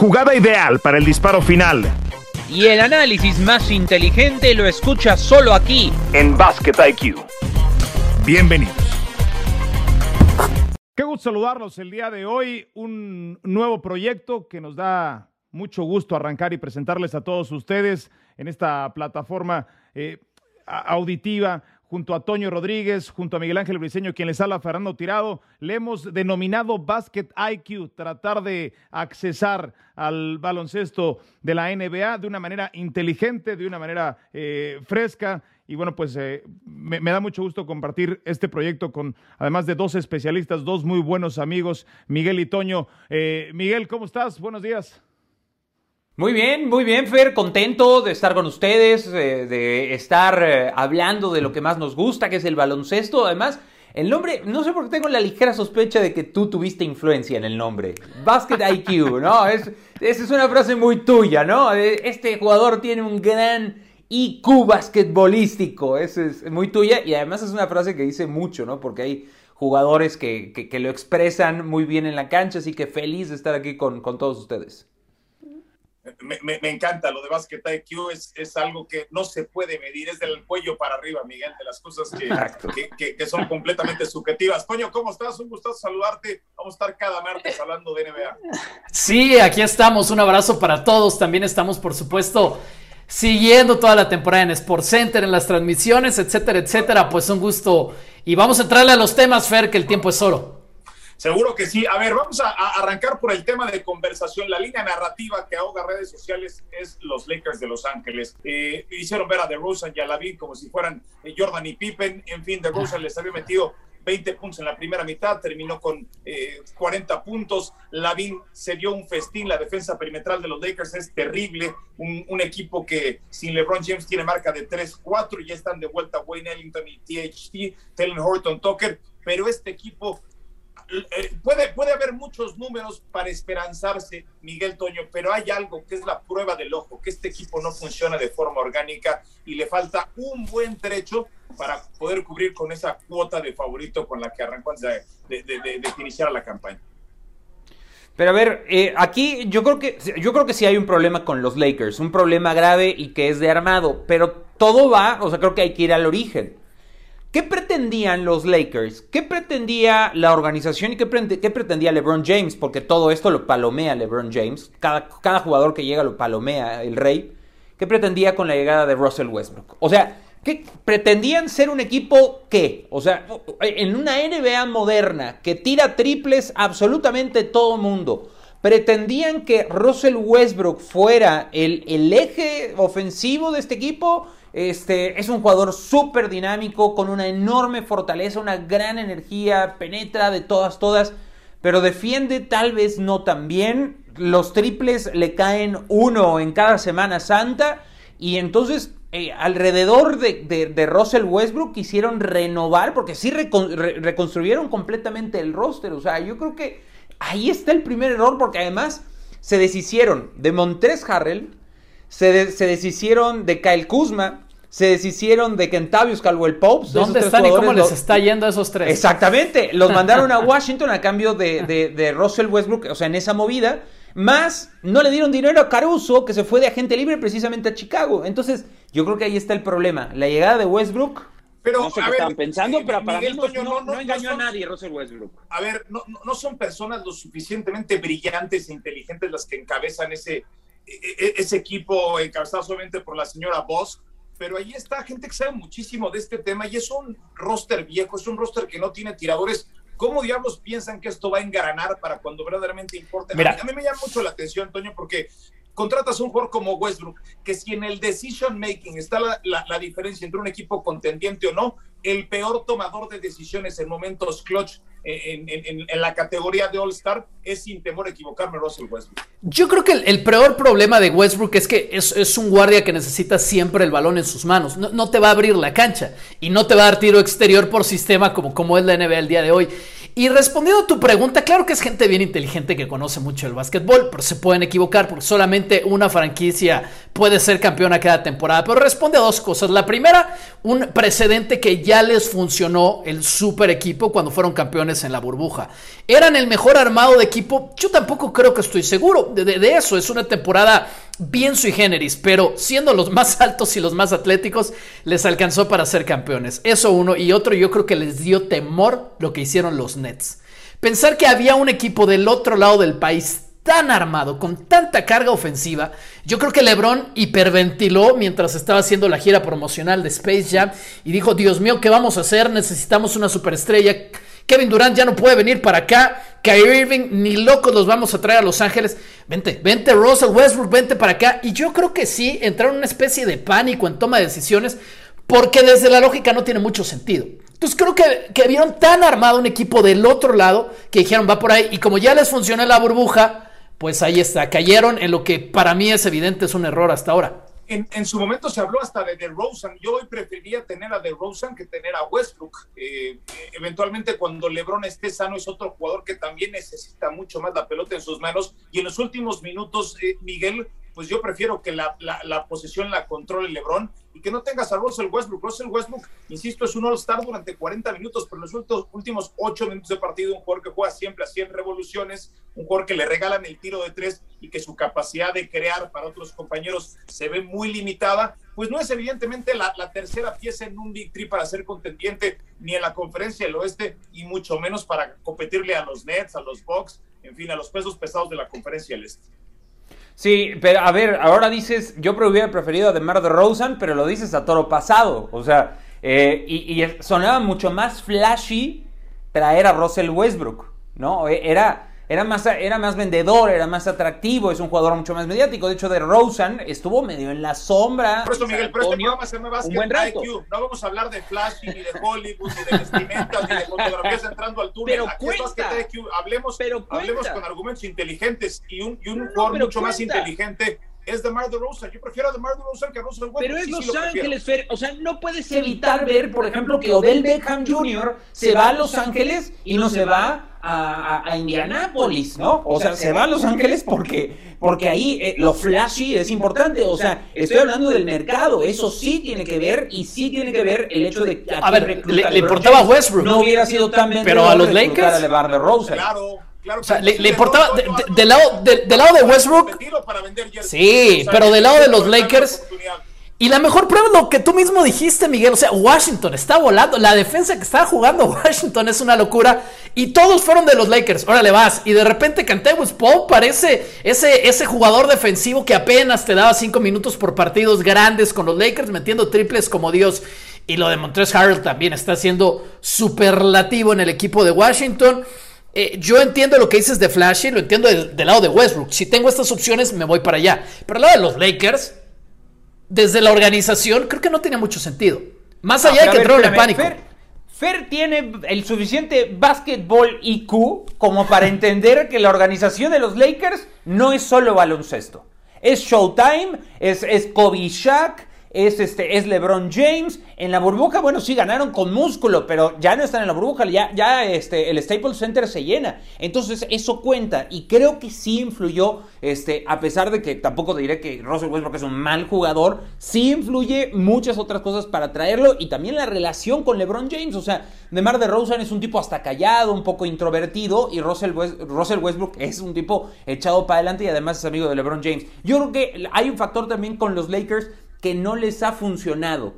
jugada ideal para el disparo final. Y el análisis más inteligente lo escucha solo aquí, en Basket IQ. Bienvenidos. Qué gusto saludarlos el día de hoy. Un nuevo proyecto que nos da mucho gusto arrancar y presentarles a todos ustedes en esta plataforma eh, auditiva junto a Toño Rodríguez, junto a Miguel Ángel Briceño, quien les habla Fernando Tirado, le hemos denominado Basket IQ, tratar de accesar al baloncesto de la NBA de una manera inteligente, de una manera eh, fresca. Y bueno, pues eh, me, da mucho gusto compartir este proyecto con, además de dos especialistas, dos muy buenos amigos, Miguel y Toño. Eh, Miguel, ¿cómo estás? Buenos días. Muy bien, muy bien, Fer, contento de estar con ustedes, de, estar eh, hablando de lo que más nos gusta, que es el baloncesto. Además, el nombre, no sé por qué tengo la ligera sospecha de que tú tuviste influencia en el nombre. Basket IQ, ¿no? Es, esa es una frase muy tuya, ¿no? Este jugador tiene un gran IQ basquetbolístico, esa es muy tuya y además es una frase que dice mucho, ¿no? Porque hay jugadores que, lo expresan muy bien en la cancha, así que feliz de estar aquí con todos ustedes me, encanta lo de Basket IQ, es, es algo que no se puede medir, es del cuello para arriba, Miguel, de las cosas que, que, son completamente subjetivas. Coño, ¿cómo estás? Un gusto saludarte. Vamos a estar cada martes hablando de NBA. Sí, aquí estamos. Un abrazo para todos. También estamos, por supuesto, siguiendo toda la temporada en Sports Center, en las transmisiones, etcétera, etcétera. Pues un gusto. Y vamos a entrarle a los temas, Fer, que el tiempo es oro. Seguro que sí. A ver, vamos a, arrancar por el tema de conversación. La línea narrativa que ahoga redes sociales es los Lakers de Los Ángeles. Eh, hicieron ver a DeRozan y a Lavin como si fueran eh, Jordan y Pippen. En fin, DeRozan les había metido 20 puntos en la primera mitad, terminó con 40 eh, puntos. Lavin se dio un festín, la defensa perimetral de los Lakers es terrible. Un, equipo que sin LeBron James tiene marca de 3-4, ya están de vuelta Wayne Ellington y THT, Taylor Horton Tucker, pero este equipo eh, puede, puede haber muchos números para esperanzarse, Miguel Toño, pero hay algo que es la prueba del ojo, que este equipo no funciona de forma orgánica y le falta un buen trecho para poder cubrir con esa cuota de favorito con la que arrancó antes de, de, iniciar la campaña. Pero a ver, eh, aquí yo creo que yo creo que sí hay un problema con los Lakers, un problema grave y que es de armado, pero todo va, o sea, creo que hay que ir al origen. ¿Qué pretendían los Lakers? ¿Qué pretendía la organización y qué, pretendía LeBron James? Porque todo esto lo palomea LeBron James. Cada, jugador que llega lo palomea el rey. ¿Qué pretendía con la llegada de Russell Westbrook? O sea, ¿qué pretendían ser un equipo qué? O sea, en una NBA moderna que tira triples absolutamente todo mundo. ¿Pretendían que Russell Westbrook fuera el, el eje ofensivo de este equipo? Este, es un jugador súper dinámico, con una enorme fortaleza, una gran energía, penetra de todas, todas, pero defiende tal vez no tan bien. Los triples le caen uno en cada Semana Santa y entonces eh, alrededor de, Russell Westbrook quisieron renovar, porque sí reconstruyeron completamente el roster. O sea, yo creo que ahí está el primer error, porque además se deshicieron de Montres Harrell, se, deshicieron de Kyle Kuzma, se deshicieron de Kentavious Caldwell Pope. ¿Dónde están y cómo les está yendo a esos tres? Exactamente, los mandaron a Washington a cambio de, de, Russell Westbrook, o sea, en esa movida. Más, no le dieron dinero a Caruso, que se fue de agente libre precisamente a Chicago. Entonces, yo creo que ahí está el problema. La llegada de Westbrook pero, no sé qué están pensando, pero para mí no, no, engañó a nadie Russell Westbrook. A ver, no, no son personas lo suficientemente brillantes e inteligentes las que encabezan ese, ese equipo encabezado solamente por la señora Boss, pero ahí está gente que sabe muchísimo de este tema y es un roster viejo, es un roster que no tiene tiradores. ¿Cómo diablos piensan que esto va a engranar para cuando verdaderamente importe? Mira. A mí me llama mucho la atención, Antonio, porque contratas un jugador como Westbrook, que si en el decision making está la, la, diferencia entre un equipo contendiente o no, el peor tomador de decisiones en momentos clutch en, en, la categoría de All-Star es sin temor a equivocarme Russell Westbrook. Yo creo que el, peor problema de Westbrook es que es, es, un guardia que necesita siempre el balón en sus manos. No, te va a abrir la cancha y no te va a dar tiro exterior por sistema como, como es la NBA el día de hoy. Y respondiendo a tu pregunta, claro que es gente bien inteligente que conoce mucho el básquetbol, pero se pueden equivocar porque solamente una franquicia puede ser campeona cada temporada. Pero responde a dos cosas. La primera, un precedente que ya les funcionó el super equipo cuando fueron campeones en la burbuja. ¿Eran el mejor armado de equipo? Yo tampoco creo que estoy seguro de, de eso. Es una temporada bien sui generis, pero siendo los más altos y los más atléticos, les alcanzó para ser campeones. Eso uno. Y otro, yo creo que les dio temor lo que hicieron los Nets. Pensar que había un equipo del otro lado del país tan armado, con tanta carga ofensiva, yo creo que LeBron hiperventiló mientras estaba haciendo la gira promocional de Space Jam y dijo, Dios mío, ¿qué vamos a hacer? Necesitamos una superestrella. Kevin Durant ya no puede venir para acá. Kyrie Irving, ni locos los vamos a traer a Los Ángeles. Vente, vente Russell Westbrook, vente para acá. Y yo creo que sí, entraron en una especie de pánico en toma de decisiones, porque desde la lógica no tiene mucho sentido. Entonces creo que, que vieron tan armado un equipo del otro lado que dijeron va por ahí. Y como ya les funcionó la burbuja, pues ahí está. Cayeron en lo que para mí es evidente es un error hasta ahora. En, su momento se habló hasta de DeRozan. Yo hoy preferiría tener a DeRozan que tener a Westbrook. Eh, eventualmente, cuando LeBron esté sano, es otro jugador que también necesita mucho más la pelota en sus manos. Y en los últimos minutos, eh, Miguel, pues yo prefiero que la, la, la, posesión la controle LeBron y que no tengas a Russell Westbrook. Russell Westbrook, insisto, es un All-Star durante 40 minutos, pero en los últimos 8 minutos de partido, un jugador que juega siempre a 100 revoluciones, un jugador que le regalan el tiro de tres y que su capacidad de crear para otros compañeros se ve muy limitada, pues no es evidentemente la, la tercera pieza en un Big Three para ser contendiente ni en la conferencia del oeste y mucho menos para competirle a los Nets, a los Bucks, en fin, a los pesos pesados de la conferencia del este. Sí, pero a ver, ahora dices, yo hubiera preferido a DeMar DeRozan, pero lo dices a toro pasado. O sea, eh, y, y, sonaba mucho más flashy traer a Russell Westbrook, ¿no? Era, era, más, era más vendedor, era más atractivo, es un jugador mucho más mediático. De hecho, DeRozan estuvo medio en la sombra. Por eso, Miguel, pero este programa se me va a un buen rato. IQ. No vamos a hablar de flashy, ni de Hollywood, ni de vestimentas, ni de fotografías entrando al túnel. Pero Aquí cuenta, es IQ. Hablemos, pero hablemos con argumentos inteligentes y un, y un no, jugador mucho cuenta. más inteligente es DeMar DeRozan. Yo prefiero a DeMar DeRozan que a Russell Westbrook. Pero es sí, Los sí lo Ángeles, Fer. O sea, no puedes evitar ver, por ejemplo, que Odell Beckham Jr. se va a Los Ángeles y no se va a, a, a Indianápolis, ¿no? O sea, se va a Los Ángeles porque, porque ahí eh, lo flashy es importante. O sea, estoy hablando del mercado. Eso sí tiene que ver y sí tiene que ver el hecho de que. A ver, le, le importaba a Westbrook. No hubiera sido tan Pero a los Lakers. A LeVar de Rosa. Claro. Claro o sea, le, le importaba de, de, del, lado, de, lado de Westbrook. Sí, pero del lado de los Lakers. Y la mejor prueba es lo que tú mismo dijiste, Miguel. O sea, Washington está volando. La defensa que está jugando Washington es una locura. Y todos fueron de los Lakers. Órale, vas. Y de repente Cantewis Paul parece ese, ese jugador defensivo que apenas te daba cinco minutos por partidos grandes con los Lakers, metiendo triples como Dios. Y lo de Montrezl Harrell también está siendo superlativo en el equipo de Washington. Eh, yo entiendo lo que dices de Flashy, lo entiendo del, del, lado de Westbrook. Si tengo estas opciones, me voy para allá. Pero al lado de los Lakers, desde la organización, creo que no tiene mucho sentido. Más allá no, de que entraron en pánico. Fer, Fer, tiene el suficiente básquetbol IQ como para entender que la organización de los Lakers no es solo baloncesto. Es Showtime, es, es Kobe Shaq, es, este, es LeBron James. En la burbuja, bueno, sí ganaron con músculo, pero ya no están en la burbuja, ya, ya este, el Staples Center se llena. Entonces eso cuenta y creo que sí influyó, este, a pesar de que tampoco te diré que Russell Westbrook es un mal jugador, sí influye muchas otras cosas para traerlo y también la relación con LeBron James. O sea, DeMar DeRozan es un tipo hasta callado, un poco introvertido y Russell, Russell Westbrook es un tipo echado para adelante y además es amigo de LeBron James. Yo creo que hay un factor también con los Lakers que no les ha funcionado.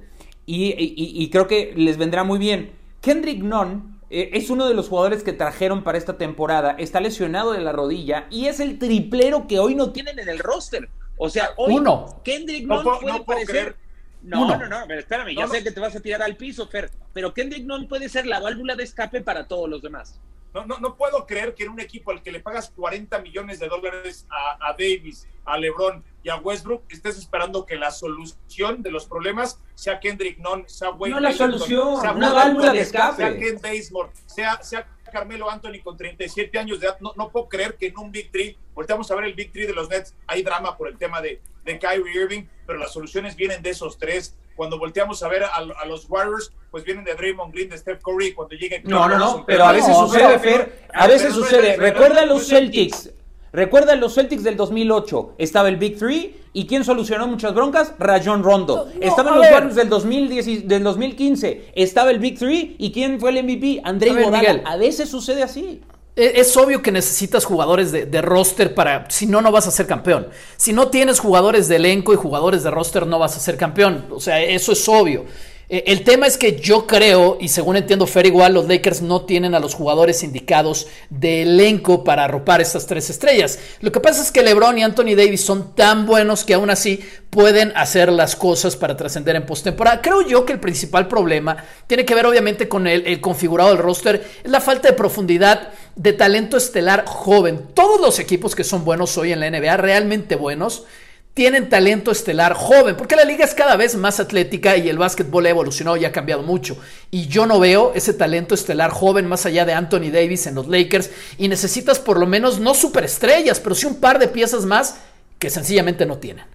Y, y, y, creo que les vendrá muy bien. Kendrick Nunn eh, es uno de los jugadores que trajeron para esta temporada. Está lesionado de la rodilla y es el triplero que hoy no tienen en el roster. O sea, hoy Uno. Kendrick Nunn no, puede no parecer... No, Uno. no, no, pero espérame, ya No, sé no. que te vas a tirar al piso, Fer, pero Kendrick Nunn puede ser la válvula de escape para todos los demás. No, no, no puedo creer que en un equipo al que le pagas 40 millones de dólares a, a, Davis, a LeBron y a Westbrook, estés esperando que la solución de los problemas sea Kendrick Nunn, sea Wayne No la solución, sea una válvula de escape. Sea Ken Bazemore, sea, sea Carmelo Anthony con 37 años de edad. No, no puedo creer que en un Big Three, volteamos a ver el Big Three de los Nets, hay drama por el tema de, de Kyrie Irving, pero las soluciones vienen de esos tres. Cuando volteamos a ver a, los Warriors, pues vienen de Draymond Green, de Steph Curry, cuando lleguen... No, no, no, pero a veces sucede, Fer, a veces sucede. Recuerda los Celtics, recuerda los Celtics del 2008, estaba el Big Three, ¿y quién solucionó muchas broncas? Rayon Rondo. Estaban los Warriors del, 2010, del 2015, estaba el Big Three, ¿y quién fue el MVP? André Iguodala. A veces sucede así. E, es obvio que necesitas jugadores de, roster para, si no, no vas a ser campeón. Si no tienes jugadores de elenco y jugadores de roster, no vas a ser campeón. O sea, eso es obvio. Eh, el tema es que yo creo, y según entiendo Fer igual, los Lakers no tienen a los jugadores indicados de elenco para arropar estas tres estrellas. Lo que pasa es que LeBron y Anthony Davis son tan buenos que aún así pueden hacer las cosas para trascender en postemporada. Creo yo que el principal problema tiene que ver obviamente con el, el configurado del roster, es la falta de profundidad de talento estelar joven. Todos los equipos que son buenos hoy en la NBA, realmente buenos, tienen talento estelar joven, porque la liga es cada vez más atlética y el básquetbol ha evolucionado y ha cambiado mucho. Y yo no veo ese talento estelar joven más allá de Anthony Davis en los Lakers y necesitas por lo menos no superestrellas, pero sí un par de piezas más que sencillamente no tienen.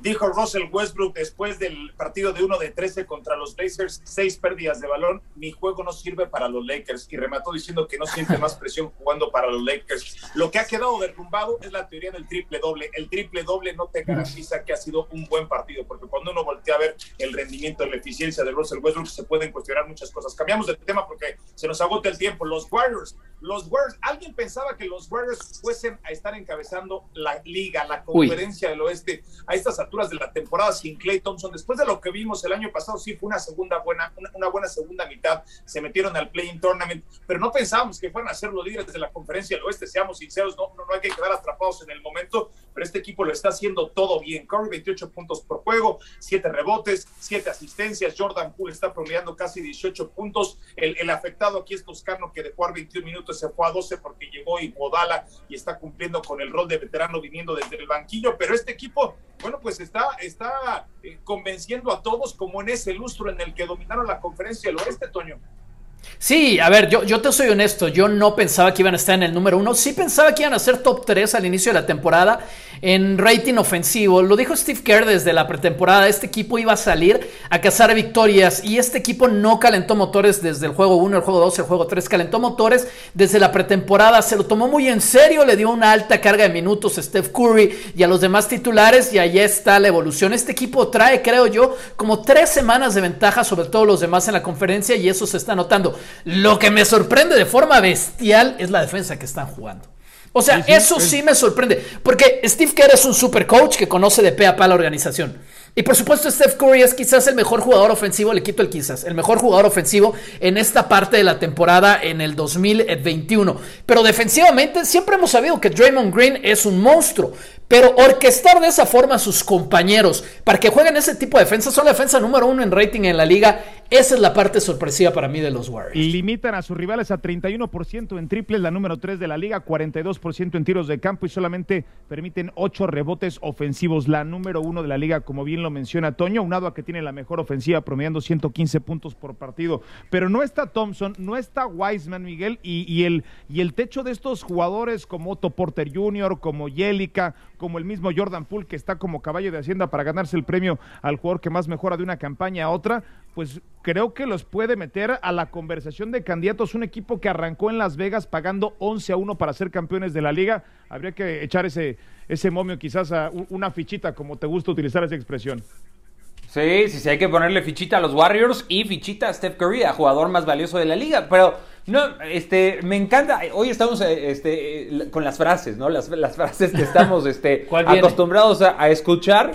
Dijo Russell Westbrook después del partido de 1 de 13 contra los Blazers, seis pérdidas de balón, mi juego no sirve para los Lakers y remató diciendo que no siente más presión jugando para los Lakers. Lo que ha quedado derrumbado es la teoría del triple doble. El triple doble no te garantiza que ha sido un buen partido, porque cuando uno voltea a ver el rendimiento, la eficiencia de Russell Westbrook, se pueden cuestionar muchas cosas. Cambiamos de tema porque se nos agota el tiempo. Los Warriors, los Warriors, alguien pensaba que los Warriors fuesen a estar encabezando la liga, la conferencia del oeste a estas alturas de la temporada sin Clay Thompson. Después de lo que vimos el año pasado, sí fue una segunda buena, una, buena segunda mitad. Se metieron al Playing Tournament, pero no pensábamos que fueran a ser los líderes de la conferencia del oeste. Seamos sinceros, no, no, hay que quedar atrapados en el momento, pero este equipo lo está haciendo todo bien. Curry, 28 puntos por juego, 7 rebotes, 7 asistencias. Jordan Poole está promediando casi 18 puntos. El, afectado aquí es Toscano, que de jugar 21 minutos se fue a 12 porque llegó Iguodala y está cumpliendo con el rol de veterano viniendo desde el banquillo. Pero este equipo, bueno, pues está, está eh, convenciendo a todos como en ese lustro en el que dominaron la conferencia del oeste, Toño. Sí, a ver, yo, yo te soy honesto, yo no pensaba que iban a estar en el número uno, sí pensaba que iban a ser top 3 al inicio de la temporada en rating ofensivo. Lo dijo Steve Kerr desde la pretemporada, este equipo iba a salir a cazar victorias y este equipo no calentó motores desde el juego 1, el juego 2, el juego 3, calentó motores desde la pretemporada, se lo tomó muy en serio, le dio una alta carga de minutos a Steph Curry y a los demás titulares y ahí está la evolución. Este equipo trae, creo yo, como tres semanas de ventaja sobre todos los demás en la conferencia y eso se está notando. Lo que me sorprende de forma bestial es la defensa que están jugando. O sea, eso sí me sorprende. Porque Steve Kerr es un super coach que conoce de pe a pa la organización. Y por supuesto, Steph Curry es quizás el mejor jugador ofensivo, le quito el quizás, el mejor jugador ofensivo en esta parte de la temporada en el 2021. Pero defensivamente siempre hemos sabido que Draymond Green es un monstruo. Pero orquestar de esa forma a sus compañeros para que jueguen ese tipo de defensa, son la defensa número uno en rating en la liga. Esa es la parte sorpresiva para mí de los Warriors. Limitan a sus rivales a 31% en triples, la número 3 de la liga, 42% en tiros de campo y solamente permiten 8 rebotes ofensivos, la número uno de la liga, como bien lo menciona Toño, unado a que tiene la mejor ofensiva, promediando 115 puntos por partido. Pero no está Thompson, no está Wiseman, Miguel, y, el, y el techo de estos jugadores como Otto Porter Jr., como Yelica, como el mismo Jordan Poole, que está como caballo de Hacienda para ganarse el premio al jugador que más mejora de una campaña a otra, pues creo que los puede meter a la conversación de candidatos. Un equipo que arrancó en Las Vegas pagando 11 a 1 para ser campeones de la liga. Habría que echar ese, ese momio quizás a una fichita, como te gusta utilizar esa expresión. Sí, sí, sí, hay que ponerle fichita a los Warriors y fichita a Steph Curry, a jugador más valioso de la liga. Pero no, este, me encanta. Hoy estamos eh, este, con las frases, ¿no? Las, frases que estamos este, acostumbrados a, escuchar,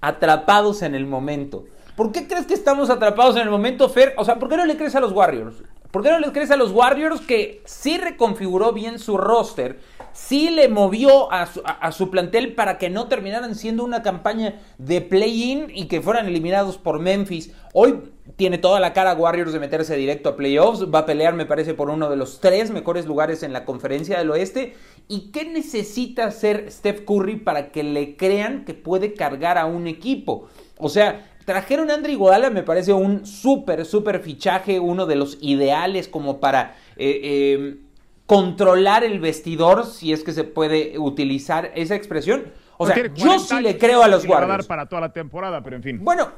atrapados en el momento. ¿Por qué crees que estamos atrapados en el momento, Fer? O sea, ¿por qué no le crees a los Warriors? ¿Por qué no le crees a los Warriors que sí reconfiguró bien su roster? Sí le movió a su, a su plantel para que no terminaran siendo una campaña de play-in y que fueran eliminados por Memphis. Hoy tiene toda la cara Warriors de meterse directo a playoffs. Va a pelear, me parece, por uno de los tres mejores lugares en la conferencia del oeste. ¿Y qué necesita hacer Steph Curry para que le crean que puede cargar a un equipo? O sea, trajeron a Andre Iguodala, me parece un súper, súper fichaje, uno de los ideales como para eh, em, controlar el vestidor, si es que se puede utilizar esa expresión. O sea, yo sí le creo a los Warriors. para toda la temporada, pero en fin. Bueno,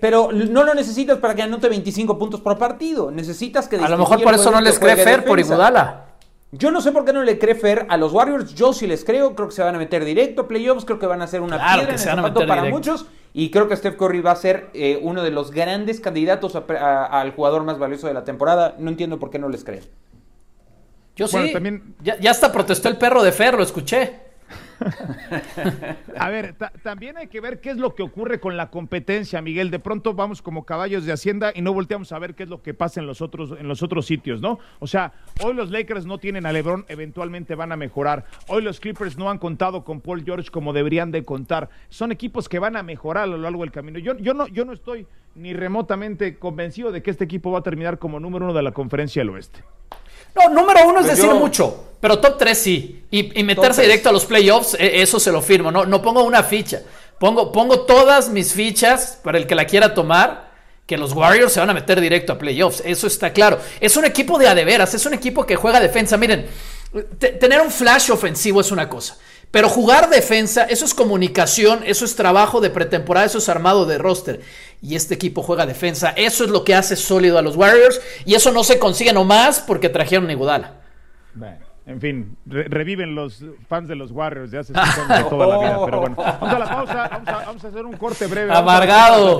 pero no lo necesitas para que anote 25 puntos por partido. Necesitas que... A lo mejor por eso no les cree Fer por Iguodala. Yo no sé por qué no le cree Fer a los Warriors. Yo sí les creo. Creo que se van a meter directo a playoffs. Creo que van a ser una piedra en el para muchos. Y creo que Steph Curry va a ser eh, uno de los grandes candidatos al jugador más valioso de la temporada. No entiendo por qué no les creen. Yo sí. También... Ya, ya hasta protestó el perro de Fer, lo escuché. A ver, también hay que ver qué es lo que ocurre con la competencia, Miguel. De pronto vamos como caballos de Hacienda y no volteamos a ver qué es lo que pasa en los otros, en los otros sitios, ¿no? O sea, hoy los Lakers no tienen a LeBron, eventualmente van a mejorar. Hoy los Clippers no han contado con Paul George como deberían de contar. Son equipos que van a mejorar a lo largo del camino. Yo, yo, no, yo no estoy ni remotamente convencido de que este equipo va a terminar como número uno de la conferencia del oeste. No, número uno es pues decir mucho, pero top 3 sí. Y, meterse directo a los playoffs, e, eso se lo firmo. No, no pongo una ficha. Pongo, pongo todas mis fichas para el que la quiera tomar. Que los Warriors se van a meter directo a playoffs. Eso está claro. Es un equipo de adeveras. Es un equipo que juega defensa. Miren, tener un flash ofensivo es una cosa. Pero jugar defensa, eso es comunicación, eso es trabajo de pretemporada, eso es armado de roster. Y este equipo juega defensa. Eso es lo que hace sólido a los Warriors. Y eso no se consigue nomás porque trajeron a Iguodala. En fin, reviven los fans de los Warriors de hace toda la vida. Pero bueno, vamos a la pausa, vamos a, hacer un corte breve. Amargado.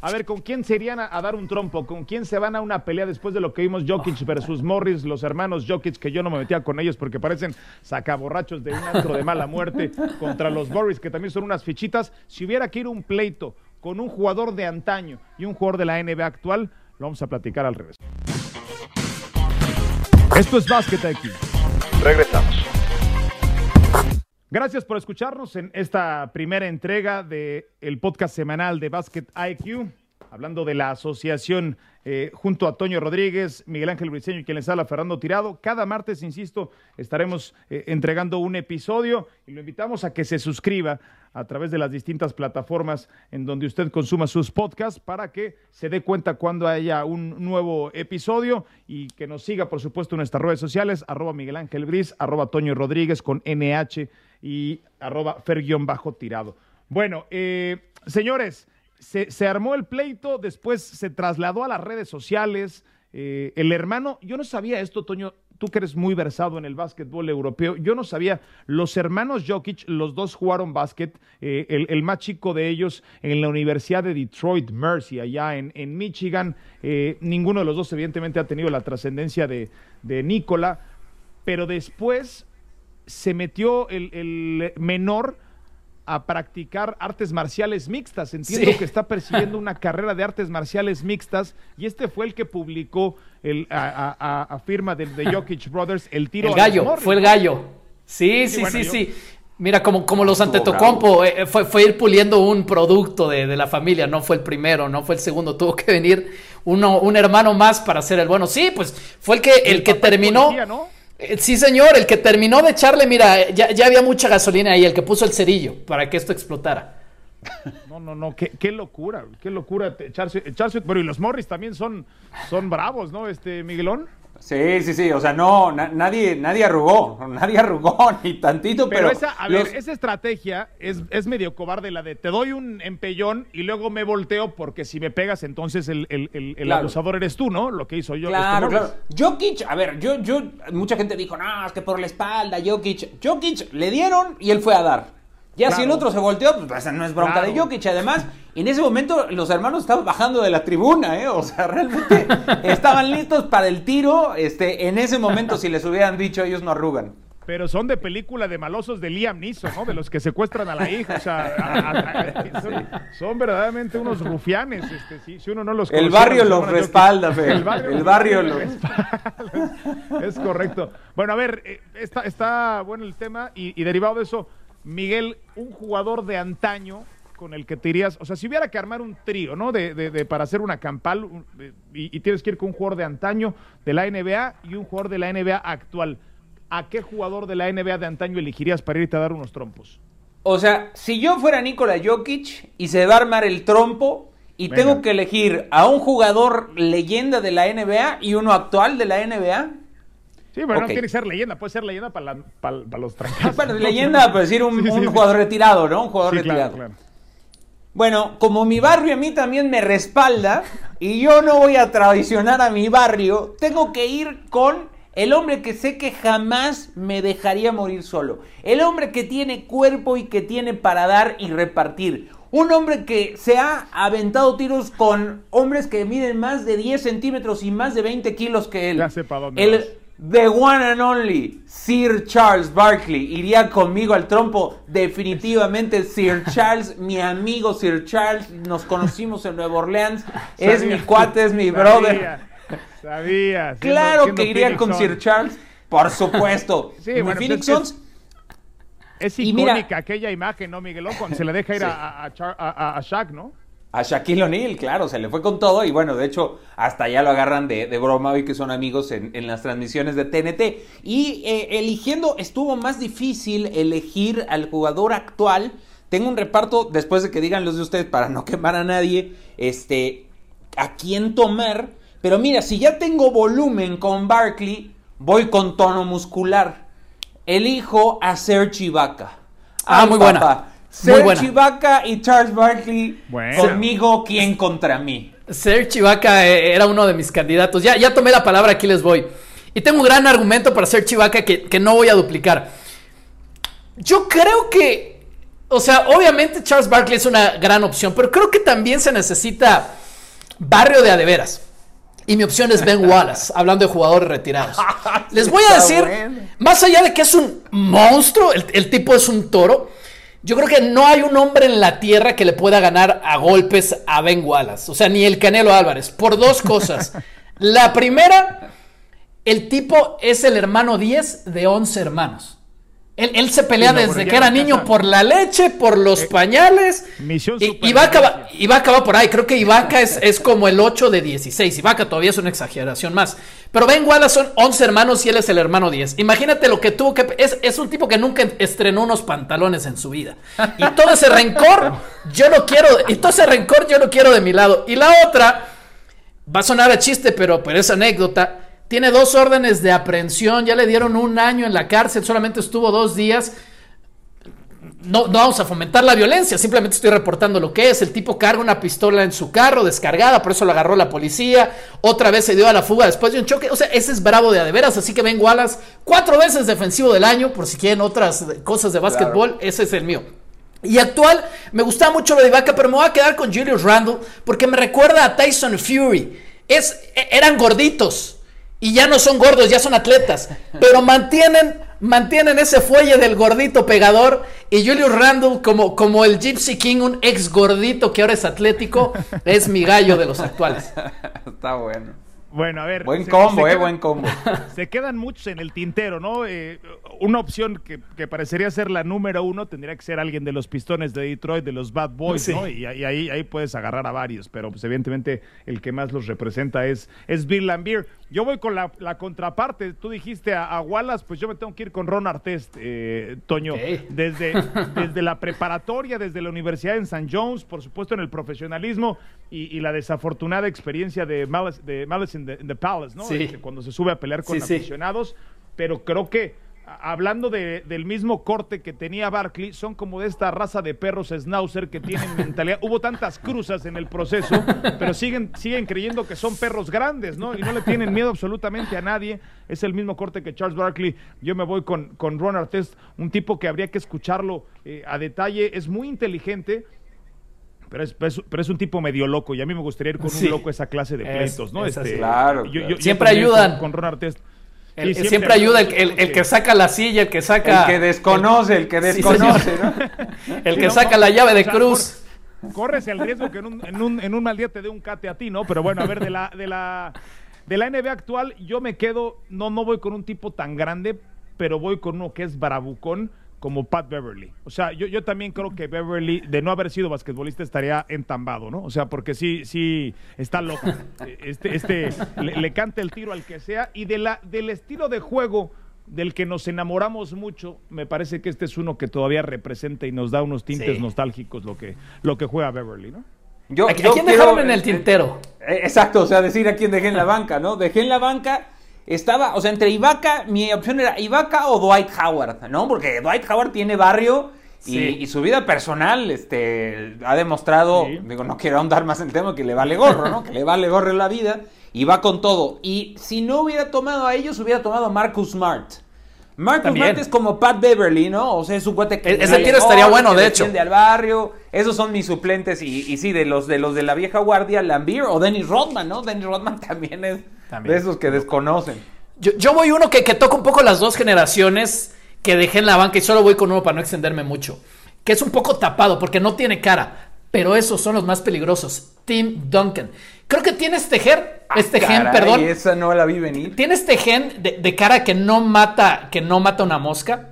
A, ver, ¿con quién se irían a, dar un trompo? ¿Con quién se van a una pelea después de lo que vimos Jokic versus Morris, los hermanos Jokic, que yo no me metía con ellos porque parecen sacaborrachos de un antro de mala muerte contra los Morris, que también son unas fichitas? Si hubiera que ir un pleito con un jugador de antaño y un jugador de la NBA actual, lo vamos a platicar al revés. Esto es Básquet aquí. Gracias por escucharnos en esta primera entrega del el podcast semanal de Basket IQ, hablando de la asociación eh, junto a Toño Rodríguez, Miguel Ángel Briceño y quien les habla, Fernando Tirado. Cada martes, insisto, estaremos eh, entregando un episodio y lo invitamos a que se suscriba a través de las distintas plataformas en donde usted consuma sus podcasts para que se dé cuenta cuando haya un nuevo episodio y que nos siga, por supuesto, en nuestras redes sociales, arroba Miguel Ángel Briz, arroba Toño Rodríguez con NH y arroba Fer-Tirado. Bueno, eh, señores, se, armó el pleito, después se trasladó a las redes sociales. Eh, el hermano, yo no sabía esto, Toño, tú que eres muy versado en el básquetbol europeo, yo no sabía, los hermanos Jokic, los dos jugaron básquet, eh, el, más chico de ellos en la Universidad de Detroit Mercy, allá en, en Michigan, eh, ninguno de los dos evidentemente ha tenido la trascendencia de, de Nicola, pero después se metió el, el menor a practicar artes marciales mixtas. Entiendo que está persiguiendo una carrera de artes marciales mixtas y este fue el que publicó el, a, firma de, de, Jokic Brothers el tiro. El gallo, fue el gallo. Sí, sí, sí, sí. Mira, como, como los Antetokounmpo, eh, fue, fue, ir puliendo un producto de, de, la familia, no fue el primero, no fue el segundo, tuvo que venir uno, un hermano más para ser el bueno. Sí, pues fue el que, el, que terminó. Eh, sí, señor, el que terminó de echarle, mira, ya, había mucha gasolina ahí, el que puso el cerillo para que esto explotara. No, no, no, qué, qué locura, qué locura echarse, echarse, pero y los Morris también son, son bravos, ¿no? Este, Miguelón. Sí, sí, sí, o sea, no, nadie, nadie arrugó, nadie arrugó ni tantito, pero... pero esa, a ver, esa estrategia es, es, medio cobarde, la de te doy un empellón y luego me volteo porque si me pegas entonces el, el, el, abusador eres tú, ¿no? Lo que hizo yo. Claro, claro. Jokic, a ver, yo, yo, mucha gente dijo, no, es que por la espalda, Jokic, Jokic le dieron y él fue a dar. Ya si el otro se volteó, pues no es bronca de Jokic. Además, en ese momento los hermanos estaban bajando de la tribuna, ¿eh? O sea, realmente estaban listos para el tiro. Este, en ese momento, si les hubieran dicho, ellos no arrugan. Pero son de película de malosos de Liam Neeson, ¿no? De los que secuestran a la hija. O sea, son, verdaderamente unos rufianes. Este, si uno no los El barrio los respalda, Fe. El barrio, los respalda. Es correcto. Bueno, a ver, eh, está, está bueno el tema y derivado de eso Miguel, un jugador de antaño con el que te irías, o sea, si hubiera que armar un trío, ¿no? De, de, para hacer una campal y, tienes que ir con un jugador de antaño de la NBA y un jugador de la NBA actual, ¿a qué jugador de la NBA de antaño elegirías para irte a dar unos trompos? O sea, si yo fuera Nikola Jokic y se va a armar el trompo y tengo que elegir a un jugador leyenda de la NBA y uno actual de la NBA, Sí, bueno, Ok. no tiene que ser leyenda, puede ser leyenda para, la- para, para los trancazos. ¿no? leyenda, para decir un, Sí, sí, un sí. jugador retirado, ¿no? Un jugador retirado. claro, claro. Bueno, como mi barrio a mí también me respalda y yo no voy a traicionar a mi barrio, tengo que ir con el hombre que sé que jamás me dejaría morir solo. El hombre que tiene cuerpo y que tiene para dar y repartir. Un hombre que se ha aventado tiros con hombres que miden más de 10 centímetros y más de 20 kilos que él. Ya sé dónde El vas. The one and only Sir Charles Barkley iría conmigo al trompo. Definitivamente Sir Charles, mi amigo Sir Charles, nos conocimos en Nueva Orleans. Es mi cuate, es mi brother. Sabía, siendo- Claro siendo que iría Phoenix con. Sir Charles, por supuesto. Sí, bueno, Phoenix pues es Es Y mira- icónica aquella imagen, ¿no, Miguelón? Se le deja ir Sí. a- a- a Shaq, ¿no? A Shaquille O'Neal, claro, se le fue con todo y bueno, de hecho, hasta ya lo agarran de, de broma hoy que son amigos en, en las transmisiones de TNT. Y eh, eligiendo, estuvo más difícil elegir al jugador actual. Tengo un reparto, después de que digan los de ustedes, para no quemar a nadie, este, a quién tomar. Pero mira, si ya tengo volumen con Barkley, voy con tono muscular. Elijo a Serge Ibaka. Ah, Ay, muy buena. papá. Serge. Ibaka y Charles Barkley Bueno. conmigo, ¿quién contra mí? Serge Ibaka eh, era uno de mis candidatos. Ya, ya tomé la palabra, aquí les voy. Y tengo un gran argumento para Serge Ibaka que, que no voy a duplicar. Yo creo que, o sea, obviamente Charles Barkley es una gran opción, pero creo que también se necesita barrio de adeveras. Y mi opción es Ben Wallace, hablando de jugadores retirados. Les voy a decir, más allá de que es un monstruo, el, el tipo es un toro, yo creo que no hay un hombre en la tierra que le pueda ganar a golpes a Ben Wallace. O sea, ni el Canelo Álvarez. Por dos cosas. La primera, el tipo es el hermano 10 de 11 hermanos. Él, él se pelea no, desde que era niño casa. por la leche, por los Eh, pañales. misión Y. Ibaka, va, Ibaka va por ahí. Creo que Ibaka es, es como el 8 de 16. Ibaka todavía es una exageración más. Pero Ben Wallace son 11 hermanos y él es el hermano 10. Imagínate lo que tuvo que... Es, es un tipo que nunca estrenó unos pantalones en su vida. Y todo ese rencor, yo no quiero... Y todo ese rencor yo no quiero de mi lado. Y la otra, va a sonar a chiste, pero, pero es anécdota. Tiene dos órdenes de aprehensión. Ya le dieron un año en la cárcel. Solamente estuvo dos días no, no vamos a fomentar la violencia, simplemente estoy reportando lo que es. El tipo carga una pistola en su carro descargada, por eso lo agarró la policía. Otra vez se dio a la fuga después de un choque. O sea, ese es bravo de a de veras. Así que Ben Wallace, cuatro veces defensivo del año, por si quieren otras cosas de básquetbol, ese es el mío. Y actual, me gustaba mucho lo de Ibaka, pero me voy a quedar con Julius Randle porque me recuerda a Tyson Fury. Es, e- eran gorditos y ya no son gordos, ya son atletas, pero mantienen, mantienen ese fuelle del gordito pegador. Y Julius Randle, como, como el Gypsy King, un ex gordito que ahora es atlético, es mi gallo de los actuales. Está bueno. Bueno, a ver. Buen se- combo, se eh, quedan- buen combo. Se quedan muchos en el tintero, ¿no? Eh, una opción que, que parecería ser la número uno tendría que ser alguien de los pistones de Detroit, de los Bad Boys, Sí. ¿no? Y, y ahí, ahí puedes agarrar a varios, pero pues evidentemente el que más los representa es, es Bill Lambier. Yo voy con la, la contraparte. Tú dijiste a, a Wallace, pues yo me tengo que ir con Ron Artest, eh, Toño. Desde, desde la preparatoria, desde la universidad en St. John's, por supuesto en el profesionalismo y, y la desafortunada experiencia de Malice, de Malice in, the, in the Palace, ¿no? Sí. Este, cuando se sube a pelear con Sí, sí. aficionados. Pero creo que hablando de- del mismo corte que tenía Barkley, son como de esta raza de perros schnauzer que tienen mentalidad. Hubo tantas cruzas en el proceso, pero siguen, siguen creyendo que son perros grandes, ¿no? Y no le tienen miedo absolutamente a nadie. Es el mismo corte que Charles Barkley. Yo me voy con, con Ron Artest, un tipo que habría que escucharlo eh, a detalle. Es muy inteligente. Pero es, pero es- pero es un tipo medio loco y a mí me gustaría ir con Sí. un loco a esa clase de Es- pleitos, ¿no? es así. Claro, yo- yo- yo Siempre también ayudan. Con, Ron Artest. El- Sí, siempre, ayuda el, ayudan el- el que saca la silla, el que saca. El que desconoce, el que desconoce. ¿no? El Sí, que no, saca no, la llave de o sea, cruz. cor- corres el riesgo que en un, en, un, en un mal día te dé un cate a ti, ¿no? Pero bueno, a ver, de la, de la, de la NBA actual, yo me quedo, no, no voy con un tipo tan grande, pero voy con uno que es bravucón como Pat Beverly. O sea, yo, yo también creo que Beverly, de no haber sido basquetbolista, estaría entambado, ¿no? O sea, porque sí, sí, está loco. Este, este le, le canta el tiro al que sea. Y de la, del estilo de juego del que nos enamoramos mucho, me parece que este es uno que todavía representa y nos da unos tintes Sí. nostálgicos lo que, lo que juega Beverly, ¿no? Yo, ¿A, quién quiero- dejaron en el tintero? Eh, Exacto, o sea, decir a quién dejé en la banca, ¿no? Dejé en la banca estaba, o sea, entre Ibaka, mi opción era Ibaka o Dwight Howard, ¿no? Porque Dwight Howard tiene barrio y, Sí. y su vida personal este, ha demostrado, digo, no quiero ahondar más en el tema, que le vale gorro, ¿no? que le vale gorro en la vida y va con todo. Y si no hubiera tomado a ellos, hubiera tomado a Marcus Smart. Marcus También. Smart es como Pat Beverly, ¿no? O sea, es un cuate que... E- ese tiro estaría bueno, de hecho. al barrio. Esos son mis suplentes. Y, y sí, de los, de los de la vieja guardia, Lambier o Dennis Rodman, ¿no? Dennis Rodman también es También. de esos que desconocen. Yo, yo voy uno que, que toca un poco las dos generaciones que dejé en la banca y solo voy con uno para no extenderme mucho. Que es un poco tapado porque no tiene cara. Pero esos son los más peligrosos. Tim Duncan. Creo que tiene este gen, este gen, Ah, perdón. Esa no la vi venir. Tiene este gen de, de cara que no mata, que no mata una mosca.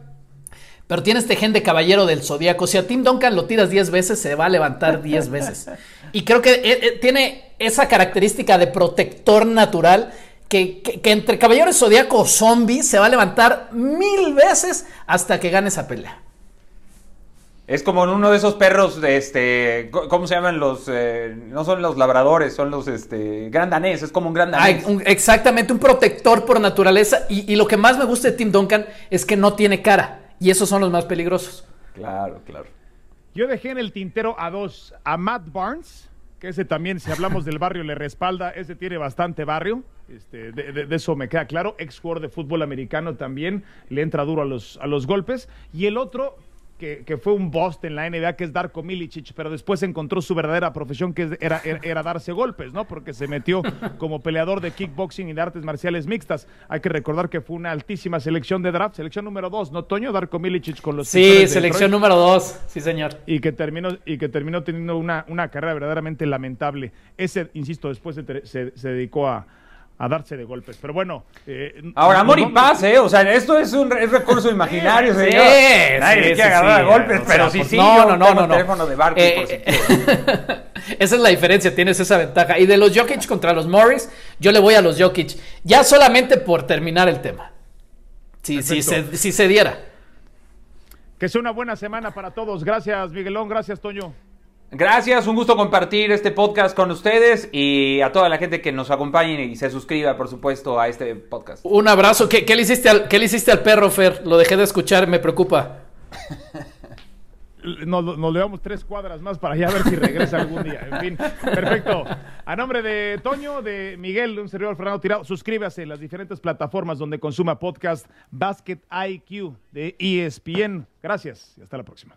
Pero tiene este gen de caballero del zodiaco. Si a Tim Duncan lo tiras 10 veces, se va a levantar 10 veces. Y creo que eh, eh, tiene esa característica de protector natural. Que, que- que entre caballero del zodiaco o zombie se va a levantar mil veces hasta que gane esa pelea. Es como en uno de esos perros, de este, ¿cómo se llaman los? eh, no son los labradores, son los, este, gran danés. Es como un gran Ay, danés. un- exactamente, un protector por naturaleza. Y, y lo que más me gusta de Tim Duncan es que no tiene cara. Y esos son los más peligrosos. Claro, claro. Yo dejé en el tintero a dos, a Matt Barnes, que ese también, si hablamos del barrio, le respalda, ese tiene bastante barrio, este, de, de- eso me queda claro, ex jugador de fútbol americano también, le entra duro a los, a los golpes, y el otro, que, que fue un bust en la NBA, que es Darko Milicic, pero después encontró su verdadera profesión, que era, era, era darse golpes, ¿no? Porque se metió como peleador de kickboxing y de artes marciales mixtas. Hay que recordar que fue una altísima selección de draft, selección número dos, ¿no, Toño? Darko Milicic con los Sí, selección número dos. Sí, señor. y que terminó y que terminó teniendo una, una carrera verdaderamente lamentable. Ese, insisto, después se, te- se- se dedicó a, a darse de golpes. Pero bueno. eh, Ahora, amor y paz, ¿eh? O sea, esto es un es recurso imaginario, Sí, señor. Nadie sí, le quiere sí, agarrar a golpes, o sea, pero sí, pues, sí. no, no, no, no, el no. teléfono de Eh, por si quieres. Esa es la diferencia, tienes esa ventaja. Y de los Jokic contra los Morris, yo le voy a los Jokic. Ya solamente por terminar el tema. Si, si, se, si se diera. Que sea una buena semana para todos. Gracias, Miguelón. Gracias, Toño. Gracias, un gusto compartir este podcast con ustedes y a toda la gente que nos acompañe y se suscriba, por supuesto, a este podcast. Un abrazo. ¿Qué, qué le hiciste al, qué le hiciste al perro, Fer? Lo dejé de escuchar, me preocupa. Nos, nos llevamos tres cuadras más para ya ver si regresa algún día. En fin, perfecto. A nombre de Toño, de Miguel, un servidor Fernando Tirado, suscríbase en las diferentes plataformas donde consuma podcast Basket IQ de ESPN. Gracias y hasta la próxima.